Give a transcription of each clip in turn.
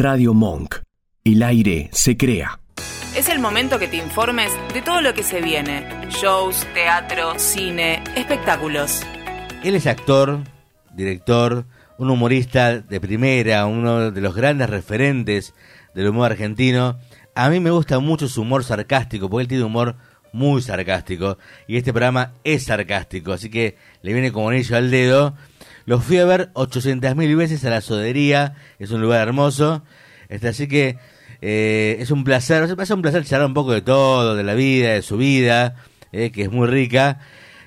Radio Monk. El aire se crea. Es el momento que te informes de todo lo que se viene. Shows, teatro, cine, espectáculos. Él es actor, director, un humorista de primera, uno de los grandes referentes del humor argentino. A mí me gusta mucho su humor sarcástico, porque él tiene humor muy sarcástico. Y este programa es sarcástico, así que le viene como anillo al dedo. Los fui a ver 800.000 veces a la sodería, es un lugar hermoso. Este, así que eh, es un placer, es un placer charlar un poco de todo, de la vida, de su vida, eh, que es muy rica.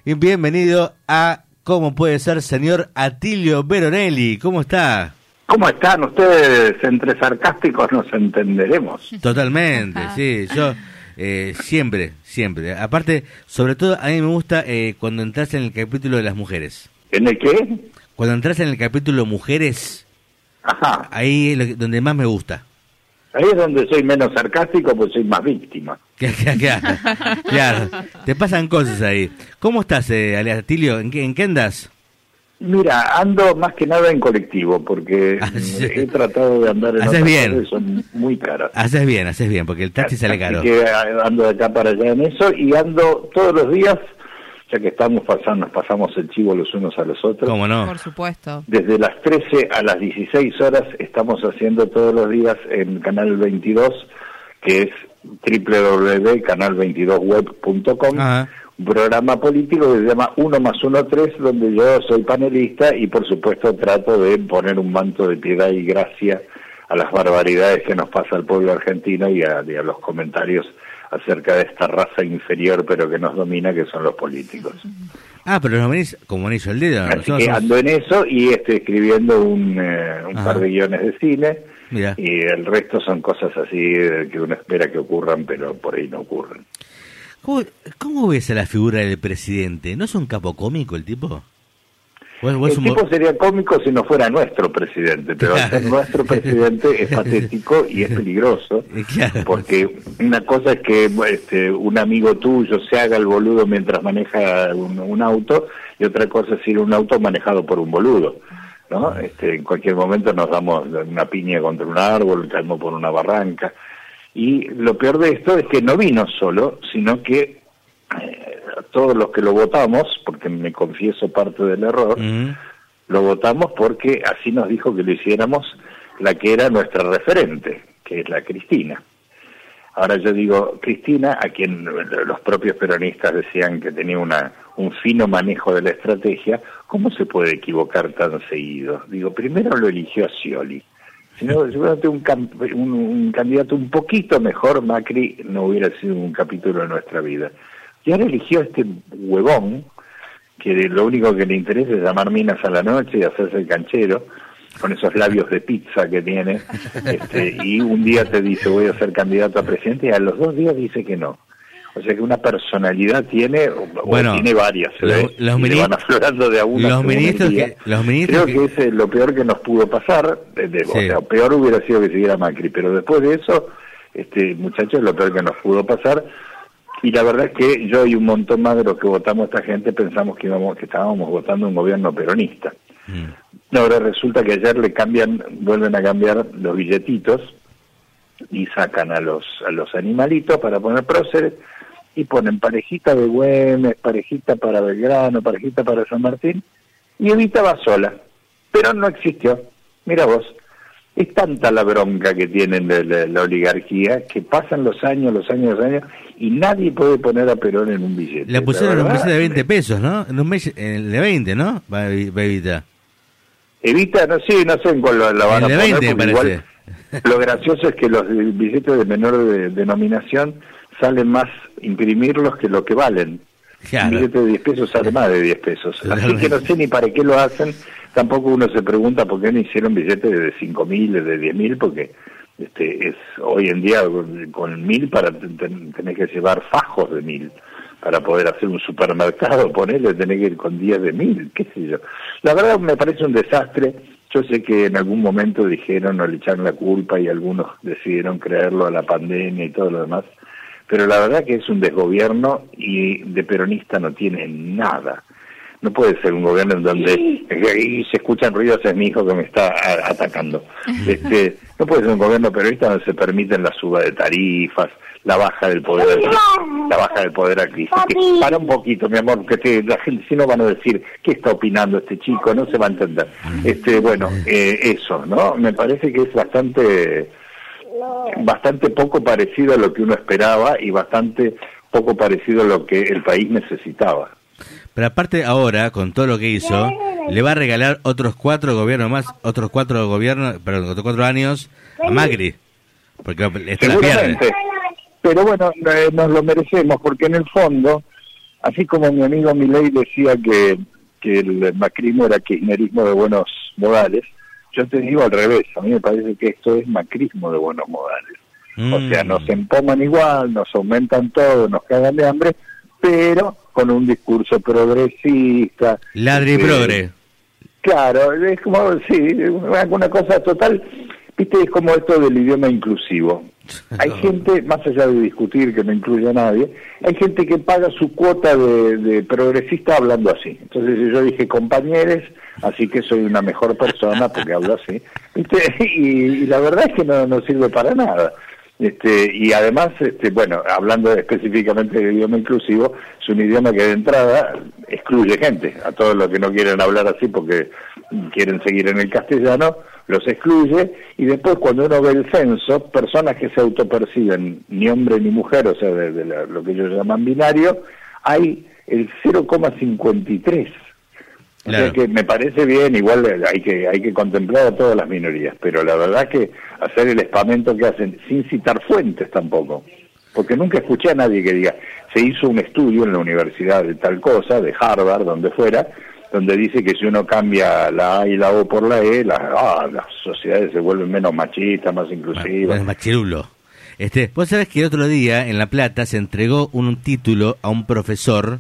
Y bienvenido a ¿Cómo puede ser, señor Atilio Veronelli? ¿Cómo está? ¿Cómo están ustedes? Entre sarcásticos nos entenderemos. Totalmente, sí. Yo eh, siempre, siempre. Aparte, sobre todo, a mí me gusta eh, cuando entras en el capítulo de las mujeres. ¿En el qué? Cuando entras en el capítulo mujeres, Ajá. ahí es lo que- donde más me gusta. Ahí es donde soy menos sarcástico, pues soy más víctima. claro, claro. Te pasan cosas ahí. ¿Cómo estás, eh? ¿En qué, ¿En qué andas? Mira, ando más que nada en colectivo, porque Ah, he tratado de andar en Haces bien. son muy caras. Haces bien, haces bien, porque el taxi sale Así caro. que ah, ando de acá para allá en eso y ando todos los días, ya que estamos pasando, nos pasamos el chivo los unos a los otros. ¿Cómo no? Por supuesto. Desde las 13 a las 16 horas estamos haciendo todos los días en Canal 22, que es www.canal22web.com, Ajá. un programa político que se llama 1 más 1 3, donde yo soy panelista y por supuesto trato de poner un manto de piedad y gracia a las barbaridades que nos pasa al pueblo argentino y a, y a los comentarios acerca de esta raza inferior pero que nos domina, que son los políticos. Ah, pero nos venís como anillo al dedo. Así Nosotros que somos- ando en eso y estoy escribiendo un, eh, un par de guiones de cine Mira. y el resto son cosas así eh, que uno espera que ocurran, pero por ahí no ocurren. ¿Cómo, cómo ves a la figura del presidente? ¿No es un capo cómico el tipo? ¿O es- o es El tipo sería cómico si no fuera nuestro presidente, pero al ser nuestro presidente es patético y es peligroso, Eh, claro. porque una cosa es que este, un amigo tuyo se haga el boludo mientras maneja un, un auto y otra cosa es ir a un auto manejado por un boludo. ¿no? Este, en cualquier momento nos damos una piña contra un árbol, caemos por una barranca. Y lo peor de esto es que no vino solo, sino que eh, todos los que lo votamos, porque me confieso parte del error, Mm, lo votamos porque así nos dijo que lo hiciéramos la que era nuestra referente, que es la Cristina. Ahora yo digo, Cristina, a quien los propios peronistas decían que tenía una, un fino manejo de la estrategia, ¿cómo se puede equivocar tan seguido? Digo, primero lo eligió a Scioli. Si no, seguramente un, un, un candidato un poquito mejor, Macri, no hubiera sido un capítulo de nuestra vida. Y ahora eligió a este huevón, que lo único que le interesa es llamar minas a la noche y hacerse el canchero, con esos labios de pizza que tiene, este, y un día te dice voy a ser candidato a presidente y a los dos días dice que no. O sea que una personalidad tiene, o, Bueno, tiene varias, se los- y mini- van aflorando de a una los ministros que- los ministros Creo que- que es eh, lo peor que nos pudo pasar, de- de- o sea, peor hubiera sido que siguiera Macri, pero después de eso, este muchachos, lo peor que nos pudo pasar, y la verdad es que yo y un montón más de los que votamos a esta gente pensamos que íbamos que estábamos votando un gobierno peronista. mm. Ahora resulta que ayer le cambian, vuelven a cambiar los billetitos y sacan a los a los animalitos para poner próceres y ponen parejita de Güemes, parejita para Belgrano, parejita para San Martín y Evita va sola, pero no existió. Mira vos, es tanta la bronca que tienen de la, la oligarquía que pasan los años, los años, los años y nadie puede poner a Perón en un billete. Le pusieron un billete de 20 pesos, ¿no? En un mes, en el de 20, ¿no? Va- Bebita. Evita, no sé, no sé en cuál la, la van El a poner, 20 me porque parece. igual lo gracioso es que los billetes de menor de- denominación salen más imprimirlos que lo que valen. Claro. Un billete de 10 pesos sale más de 10 pesos. Así que no sé ni para qué lo hacen. Tampoco uno se pregunta por qué no hicieron billetes de 5 mil, de 10 mil, porque este es hoy en día con- con mil para ten- ten- tenés que llevar fajos de mil para poder hacer un supermercado, ponerle, tenés que ir con 10 de mil, qué sé yo. La verdad me parece un desastre. Yo sé que en algún momento dijeron o le echaron la culpa y algunos decidieron creerlo a la pandemia y todo lo demás, pero la verdad que es un desgobierno y de peronista no tiene nada. No puede ser un gobierno en donde y se escuchan ruidos es mi hijo que me está atacando. Este, no puede ser un gobierno peronista donde se permiten la suba de tarifas, la baja del poder la baja del poder adquisitivo. Para un poquito, mi amor, que la gente si no van a decir qué está opinando este chico, no se va a entender. Este, bueno, eh, eso, ¿no? Me parece que es bastante bastante poco parecido a lo que uno esperaba y bastante poco parecido a lo que el país necesitaba. Pero aparte ahora, con todo lo que hizo, le va a regalar otros cuatro gobiernos más, otros cuatro gobiernos, perdón, otros cuatro años a Macri. Porque este la pierde. Pero bueno, eh, nos lo merecemos, porque en el fondo, así como mi amigo Milei decía que, que el macrismo era kirchnerismo de buenos modales, yo te digo al revés, a mí me parece que esto es macrismo de buenos modales. O sea, nos mm. empoman igual, nos aumentan todo, nos cagan de hambre, pero con un discurso progresista. Ladri este, progre. Claro, es como, sí, una cosa total, viste, es como esto del idioma inclusivo. Hay gente, más allá de discutir que no incluye a nadie, hay gente que paga su cuota de, progresista hablando así. Entonces yo dije compañeros, así que soy una mejor persona porque hablo así. Y, la verdad es que no, no sirve para nada. Este, y además, este, bueno, hablando específicamente del idioma inclusivo, es un idioma que de entrada excluye gente, a todos los que no quieren hablar así porque quieren seguir en el castellano, los excluye, y después cuando uno ve el censo, personas que se autoperciben ni hombre ni mujer, o sea, de, lo que ellos llaman binario, hay el 0,53 o sea que me parece bien, igual hay que hay que contemplar a todas las minorías, pero la verdad que hacer el espamento que hacen sin citar fuentes tampoco, porque nunca escuché a nadie que diga, se hizo un estudio en la universidad de tal cosa, de Harvard, donde fuera, donde dice que si uno cambia la A y la O por la E, ah, las sociedades se vuelven menos machistas, más inclusivas. Más machirulo. Este, vos sabés que el otro día en La Plata se entregó un título a un profesor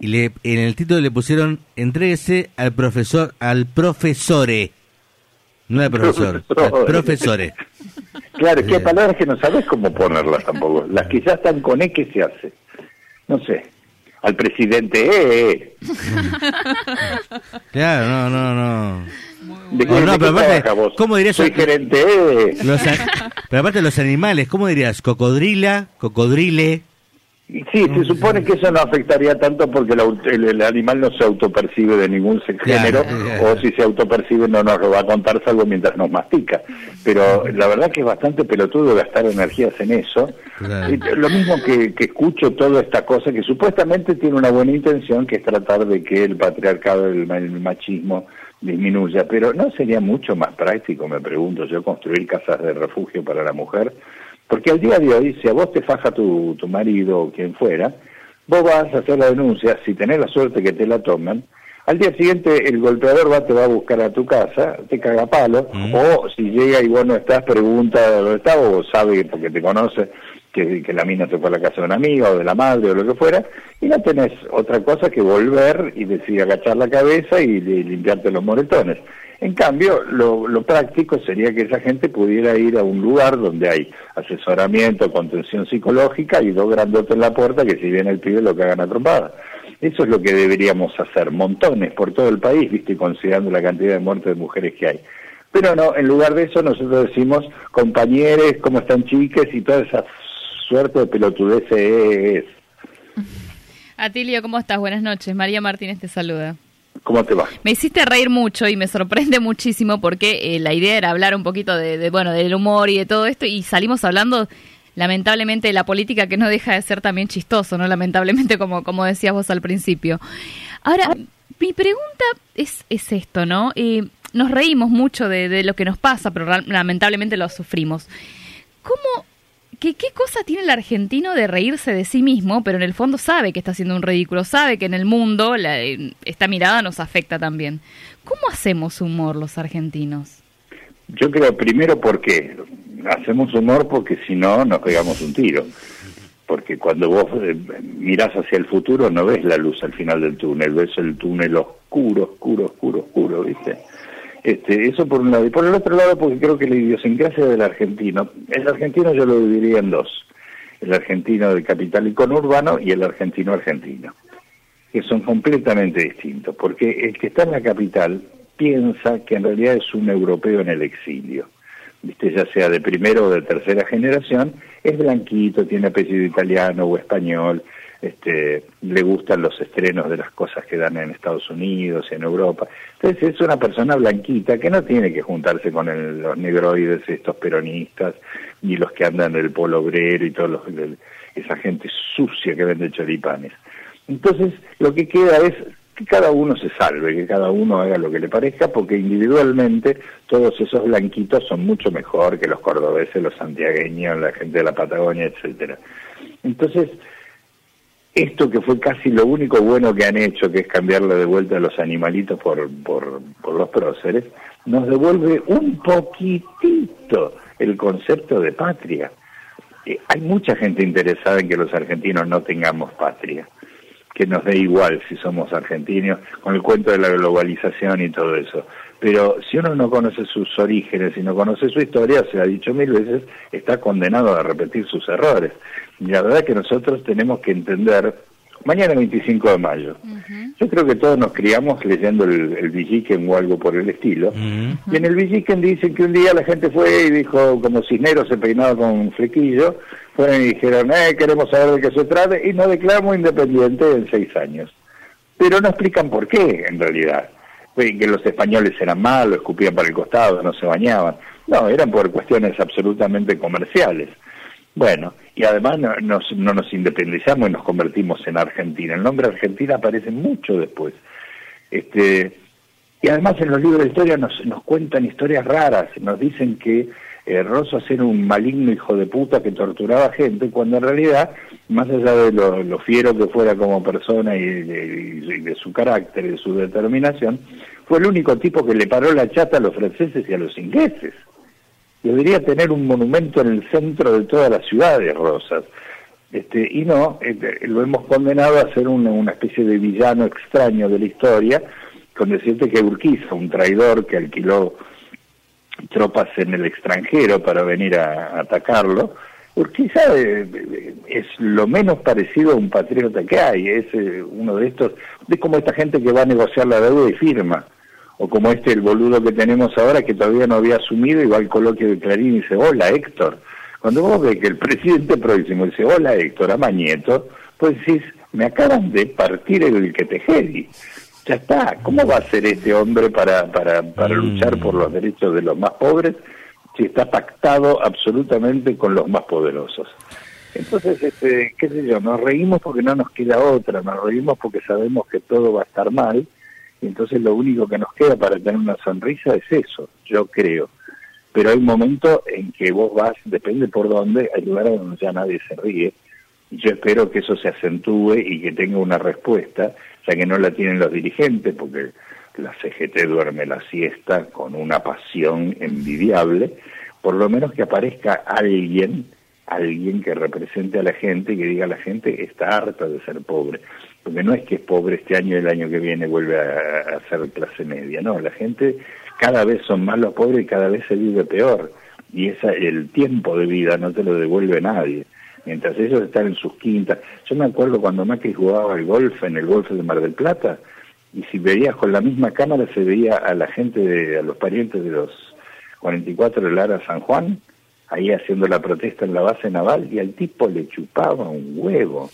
y le, en el título le pusieron entréguese al profesor, al profesore. No al profesor, al profesore. Claro, que hay palabras que no sabes cómo ponerlas tampoco. Las que ya están con E, ¿qué se hace? No sé. Al presidente E. e. claro, no, no, no. ¿De qué, no, pero aparte, ¿cómo dirías? Soy gerente E. pero aparte los animales, ¿cómo dirías? Cocodrila, cocodrile. Sí, se supone que eso no afectaría tanto porque el, animal no se autopercibe de ningún género o si se autopercibe no nos lo va a contar salvo mientras nos mastica. Pero la verdad que es bastante pelotudo gastar energías en eso. Lo mismo que, que escucho toda esta cosa que supuestamente tiene una buena intención que es tratar de que el patriarcado, el, el machismo disminuya, pero ¿no sería mucho más práctico, me pregunto yo, construir casas de refugio para la mujer? Porque al día de hoy, si a vos te faja tu, tu marido o quien fuera, vos vas a hacer la denuncia, si tenés la suerte que te la toman, al día siguiente el golpeador va, te va a buscar a tu casa, te caga palo, mm. o si llega y vos no estás, pregunta dónde está, o sabe porque te conoce que, que la mina se fue a la casa de una amiga o de la madre o lo que fuera, y no tenés otra cosa que volver y decir agachar la cabeza y limpiarte los moretones. En cambio, lo, práctico sería que esa gente pudiera ir a un lugar donde hay asesoramiento, contención psicológica y dos grandotes en la puerta que si viene el pibe lo que hagan trompada. Eso es lo que deberíamos hacer, montones por todo el país, viste, considerando la cantidad de muertes de mujeres que hay. Pero no, en lugar de eso nosotros decimos, compañeros, ¿cómo están chiques? Y toda esa suerte de pelotudeces. Atilio, ¿cómo estás? Buenas noches. María Martínez te saluda. ¿Cómo te va? Me hiciste reír mucho y me sorprende muchísimo porque eh, la idea era hablar un poquito de, bueno, del humor y de todo esto y salimos hablando lamentablemente de la política que no deja de ser también chistoso, ¿no? Lamentablemente como, como decías vos al principio. Ahora, mi pregunta es, es esto, ¿no? Eh, nos reímos mucho de, de, lo que nos pasa, pero lamentablemente lo sufrimos. ¿Cómo ¿Qué, cosa tiene el argentino de reírse de sí mismo, pero en el fondo sabe que está haciendo un ridículo, sabe que en el mundo esta mirada nos afecta también? ¿Cómo hacemos humor los argentinos? Yo creo primero porque hacemos humor porque si no nos pegamos un tiro. Porque cuando vos eh, mirás hacia el futuro no ves la luz al final del túnel, ves el túnel oscuro, oscuro, oscuro, oscuro, ¿viste? Este, eso por un lado. Y por el otro lado, porque creo que la idiosincrasia del argentino, el argentino yo lo dividiría en dos. El argentino del capital y conurbano y el argentino argentino. que son completamente distintos, porque el que está en la capital piensa que en realidad es un europeo en el exilio, ¿viste? ya sea de primera o de tercera generación, es blanquito, tiene apellido italiano o español, este, le gustan los estrenos de las cosas que dan en Estados Unidos, en Europa. Entonces es una persona blanquita que no tiene que juntarse con los negroides, estos peronistas, ni los que andan del polo obrero y todos los, esa gente sucia que vende choripanes. Entonces lo que queda es que cada uno se salve, que cada uno haga lo que le parezca, porque individualmente todos esos blanquitos son mucho mejor que los cordobeses, los santiagueños, la gente de la Patagonia, etcétera. Entonces, esto que fue casi lo único bueno que han hecho, que es cambiarle de vuelta a los animalitos por, por, los próceres, nos devuelve un poquitito el concepto de patria. Eh, hay mucha gente interesada en que los argentinos no tengamos patria, que nos dé igual si somos argentinos, con el cuento de la globalización y todo eso. Pero si uno no conoce sus orígenes y no conoce su historia, se ha dicho mil veces, está condenado a repetir sus errores. Y la verdad que nosotros tenemos que entender, mañana 25 de mayo, yo creo que todos nos criamos leyendo el, el Villiquen o algo por el estilo, y en el Villiquen dicen que un día la gente fue y dijo, como Cisneros se peinaba con flequillo, fueron y dijeron, eh, queremos saber de qué se trata, y nos declaramos independientes en seis años. Pero no explican por qué, en realidad. Que los españoles eran malos, escupían para el costado, no se bañaban. No, eran por cuestiones absolutamente comerciales. Bueno, y además no nos, no nos independizamos y nos convertimos en Argentina. El nombre Argentina aparece mucho después. Este, y además en los libros de historia nos, nos cuentan historias raras, nos dicen que eh, Rosas era un maligno hijo de puta que torturaba gente, cuando en realidad, más allá de lo, fiero que fuera como persona y de, su carácter y de su determinación, fue el único tipo que le paró la chata a los franceses y a los ingleses debería tener un monumento en el centro de toda la ciudad de Rosas. Este, y no, este, lo hemos condenado a ser una, especie de villano extraño de la historia, con decirte que Urquiza, un traidor que alquiló tropas en el extranjero para venir a, atacarlo, Urquiza eh, eh, es lo menos parecido a un patriota que hay, es eh, uno de estos, de como esta gente que va a negociar la deuda y firma o como este el boludo que tenemos ahora que todavía no había asumido y va al coloquio de Clarín y dice, hola Héctor. Cuando vos ves que el presidente próximo dice, hola Héctor, a Mañeto, pues decís, me acaban de partir el que te. Ya está, ¿cómo va a ser este hombre para, para, para mm. luchar por los derechos de los más pobres si está pactado absolutamente con los más poderosos? Entonces, este, qué sé yo, nos reímos porque no nos queda otra, nos reímos porque sabemos que todo va a estar mal, y entonces lo único que nos queda para tener una sonrisa es eso, yo creo. Pero hay un momento en que vos vas, depende por dónde, hay lugares donde ya nadie se ríe. Y yo espero que eso se acentúe y que tenga una respuesta, ya que no la tienen los dirigentes, porque la CGT duerme la siesta con una pasión envidiable, por lo menos que aparezca alguien, alguien que represente a la gente y que diga a la gente está harta de ser pobre porque no es que es pobre este año y el año que viene vuelve a, ser clase media, no, la gente cada vez son más los pobres y cada vez se vive peor, y esa, el tiempo de vida no te lo devuelve nadie, mientras ellos están en sus quintas. Yo me acuerdo cuando Macri jugaba al golf en el golf de Mar del Plata, y si veías con la misma cámara se veía a la gente, de, a los parientes de los 44 de Lara San Juan, ahí haciendo la protesta en la base naval, y al tipo le chupaba un huevo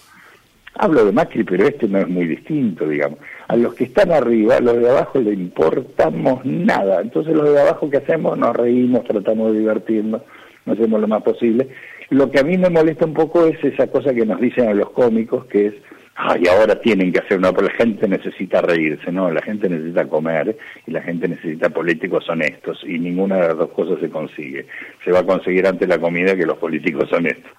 Hablo de Macri, pero este no es muy distinto, digamos. A los que están arriba, a los de abajo le importamos nada. Entonces los de abajo que hacemos, nos reímos, tratamos de divertirnos, no hacemos lo más posible. Lo que a mí me molesta un poco es esa cosa que nos dicen a los cómicos, que es, ay, ahora tienen que hacer una, pero la gente necesita reírse, no, la gente necesita comer y la gente necesita políticos honestos y ninguna de las dos cosas se consigue. Se va a conseguir antes la comida que los políticos honestos.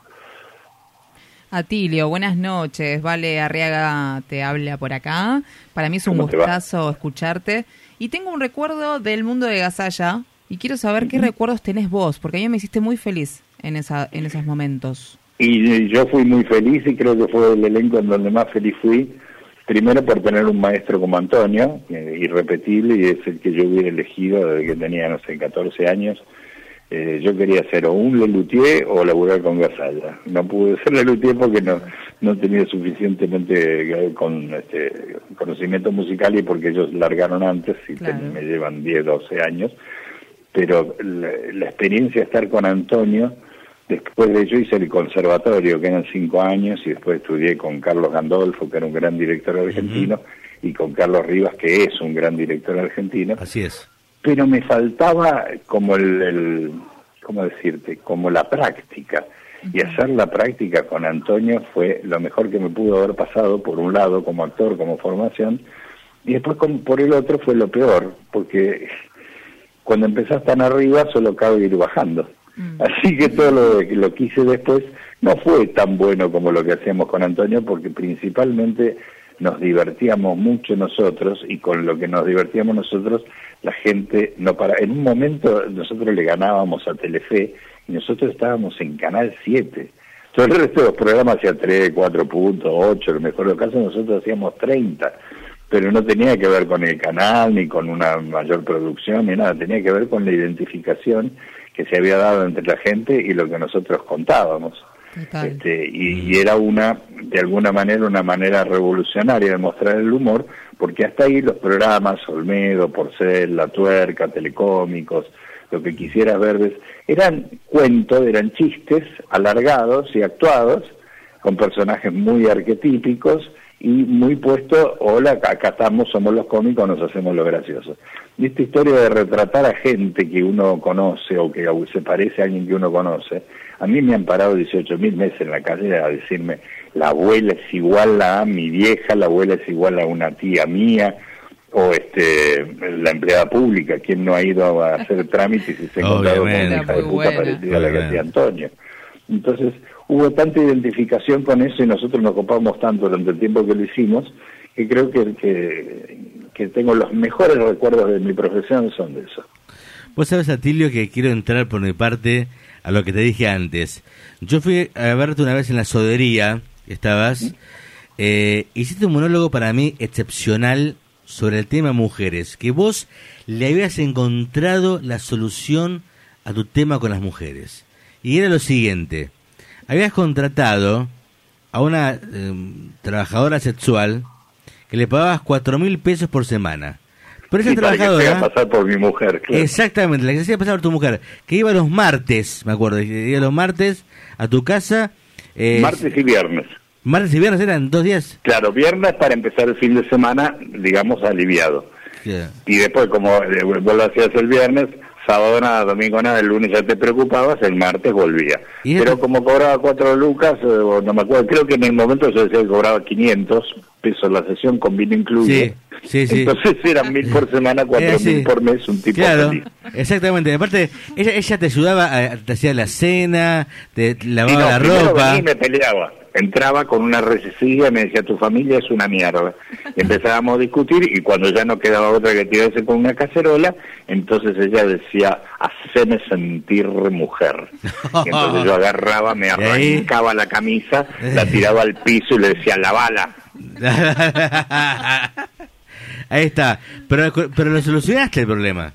Atilio, buenas noches. Vale Arriaga te habla por acá. Para mí es un gustazo escucharte. Y tengo un recuerdo del mundo de Gasalla y quiero saber qué recuerdos tenés vos, porque a mí me hiciste muy feliz en, esa, en esos momentos. Y yo fui muy feliz y creo que fue el elenco en donde más feliz fui. Primero por tener un maestro como Antonio, eh, irrepetible, y es el que yo hubiera elegido desde que tenía, no sé, 14 años eh, yo quería ser o un Lelutier o laburar con Gasalla. No pude ser Lelutier porque no, no tenía suficientemente eh, con este, conocimiento musical y porque ellos largaron antes y me llevan 10, 12 años, pero la, experiencia de estar con Antonio, después de ello hice el conservatorio, que eran cinco años, y después estudié con Carlos Gandolfo, que era un gran director argentino, y con Carlos Rivas, que es un gran director argentino. Así es. Pero me faltaba como el, el ¿cómo decirte? Como la práctica y hacer la práctica con Antonio fue lo mejor que me pudo haber pasado, por un lado, como actor, como formación, y después por el otro fue lo peor, porque cuando empezás tan arriba solo cabe ir bajando. Mm. Así que todo lo, lo que hice después no fue tan bueno como lo que hacíamos con Antonio, porque principalmente nos divertíamos mucho nosotros y con lo que nos divertíamos nosotros la gente no para en un momento nosotros le ganábamos a Telefe y nosotros estábamos en Canal 7. Todo el resto de los programas hacía 3, 4 puntos, 8, lo mejor de los casos nosotros hacíamos 30, pero no tenía que ver con el canal, ni con una mayor producción, ni nada, tenía que ver con la identificación que se había dado entre la gente y lo que nosotros contábamos. Este, y, y, era una, de alguna manera, una manera revolucionaria de mostrar el humor, porque hasta ahí los programas, Olmedo, Porcel, La Tuerca, Telecómicos, lo que quisieras ver, eran cuentos, eran chistes alargados y actuados, con personajes muy arquetípicos y muy puestos, hola, acá estamos, somos los cómicos, nos hacemos los graciosos. Y esta historia de retratar a gente que uno conoce o que se parece a alguien que uno conoce, a mí me han parado 18 mil meses en la calle a decirme, la abuela es igual a mi vieja, la abuela es igual a una tía mía, o este la empleada pública, quien no ha ido a hacer trámites y se ha encontrado con una hija de puta parecida a la que hacía Antonio. Entonces, hubo tanta identificación con eso y nosotros nos ocupamos tanto durante el tiempo que lo hicimos, que creo que, que, que tengo los mejores recuerdos de mi profesión son de eso. Vos sabes, Atilio, que quiero entrar por mi parte a lo que te dije antes. Yo fui a verte una vez en la sodería, estabas, eh, hiciste un monólogo para mí excepcional sobre el tema mujeres, que vos le habías encontrado la solución a tu tema con las mujeres. Y era lo siguiente, habías contratado a una em, trabajadora sexual que le pagabas cuatro mil pesos por semana. Pero esa trabajadora... pasar por mi mujer, Exactamente, la que hacía pasar por tu mujer, que iba los martes, me acuerdo, que iba los martes a tu casa. Eh, martes y viernes. Martes y viernes eran dos días. Claro, viernes para empezar el fin de semana, digamos, aliviado. Y después, como vos lo hacías el viernes, sábado nada, domingo nada, el lunes ya te preocupabas, el martes volvía. Pero como cobraba cuatro lucas, eh, no me acuerdo, creo que en el momento yo decía que cobraba 500 pesos la sesión con vino incluido. Sí, sí, Entonces eran mil por semana, cuatro mil por mes, un tipo Claro, exactamente. Aparte, ella, ella te ayudaba, te hacía la cena, te lavaba la ropa. Y me peleaba entraba con una recesiva y me decía, tu familia es una mierda. Y empezábamos a discutir y cuando ya no quedaba otra que tirarse con una cacerola, entonces ella decía, haceme sentir mujer. Y entonces yo agarraba, me arrancaba la camisa, la tiraba al piso y le decía, la bala. Ahí está. Pero, pero lo solucionaste el problema.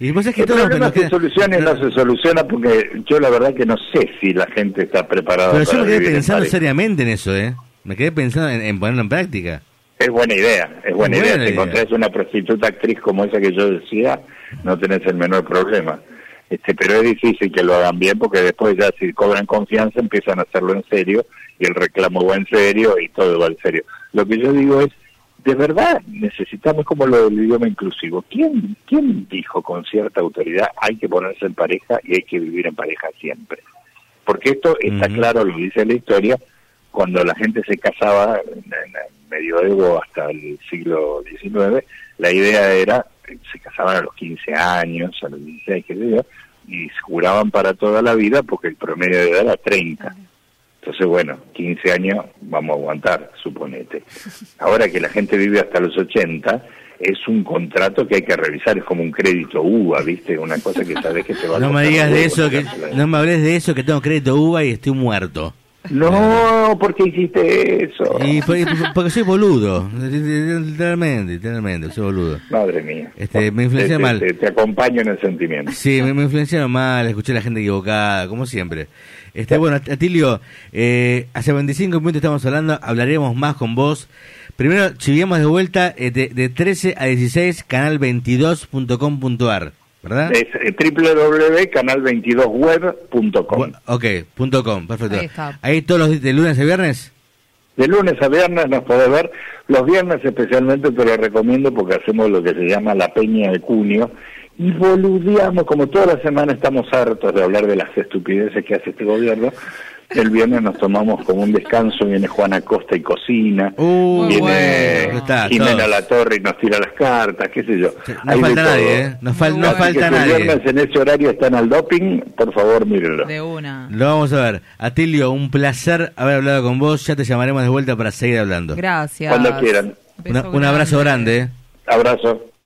Y vos es que el todo problema se soluciona y no se soluciona porque yo la verdad que no sé si la gente está preparada Pero yo me quedé pensando seriamente en eso, ¿eh? Me quedé pensando en, ponerlo en práctica. Es buena idea, es buena, idea. Si encontrás una prostituta actriz como esa que yo decía, no tenés el menor problema. Este, pero es difícil que lo hagan bien porque después ya si cobran confianza empiezan a hacerlo en serio y el reclamo va en serio y todo va en serio. Lo que yo digo es, de verdad necesitamos como lo del idioma inclusivo. ¿Quién, ¿Quién dijo con cierta autoridad hay que ponerse en pareja y hay que vivir en pareja siempre? Porque esto está claro, lo dice la historia, cuando la gente se casaba en, el medioevo hasta el siglo XIX, la idea era, se casaban a los 15 años, a los 16, qué sé yo, y juraban para toda la vida porque el promedio de edad era 30. Entonces, bueno, 15 años vamos a aguantar, suponete. Ahora que la gente vive hasta los 80, es un contrato que hay que revisar, es como un crédito UVA, ¿viste? Una cosa que sabes que te va a No me digas de eso, que, no me hables de eso, que tengo crédito UVA y estoy muerto. No, ¿por qué hiciste eso? Y porque soy boludo, literalmente, literalmente, soy boludo. Madre mía. Este, me influenciaron mal. Te, acompaño en el sentimiento. Sí, me, influenciaron mal, escuché a la gente equivocada, como siempre. Este, bueno, Atilio, eh, hace 25 minutos estamos hablando, hablaremos más con vos. Primero, chiviamos de vuelta eh, de, de 13 a 16, canal22.com.ar. ¿verdad? Es eh, www.canal22web.com. Ok, punto com, perfecto. Ahí, todos los de lunes a viernes. De lunes a viernes nos podés ver, los viernes especialmente te lo recomiendo porque hacemos lo que se llama la peña de junio y boludeamos, como toda la semana estamos hartos de hablar de las estupideces que hace este gobierno, el viernes nos tomamos como un descanso, viene Juana Costa y cocina, uh, viene Jimena La Torre y nos tira las cartas, qué sé yo. no falta nadie, ¿eh? No, falta nadie. El viernes en ese horario están al doping, por favor mírenlo. De una. Lo vamos a ver. Atilio, un placer haber hablado con vos, ya te llamaremos de vuelta para seguir hablando. Gracias. Cuando quieran. un abrazo grande. ¿eh? Abrazo.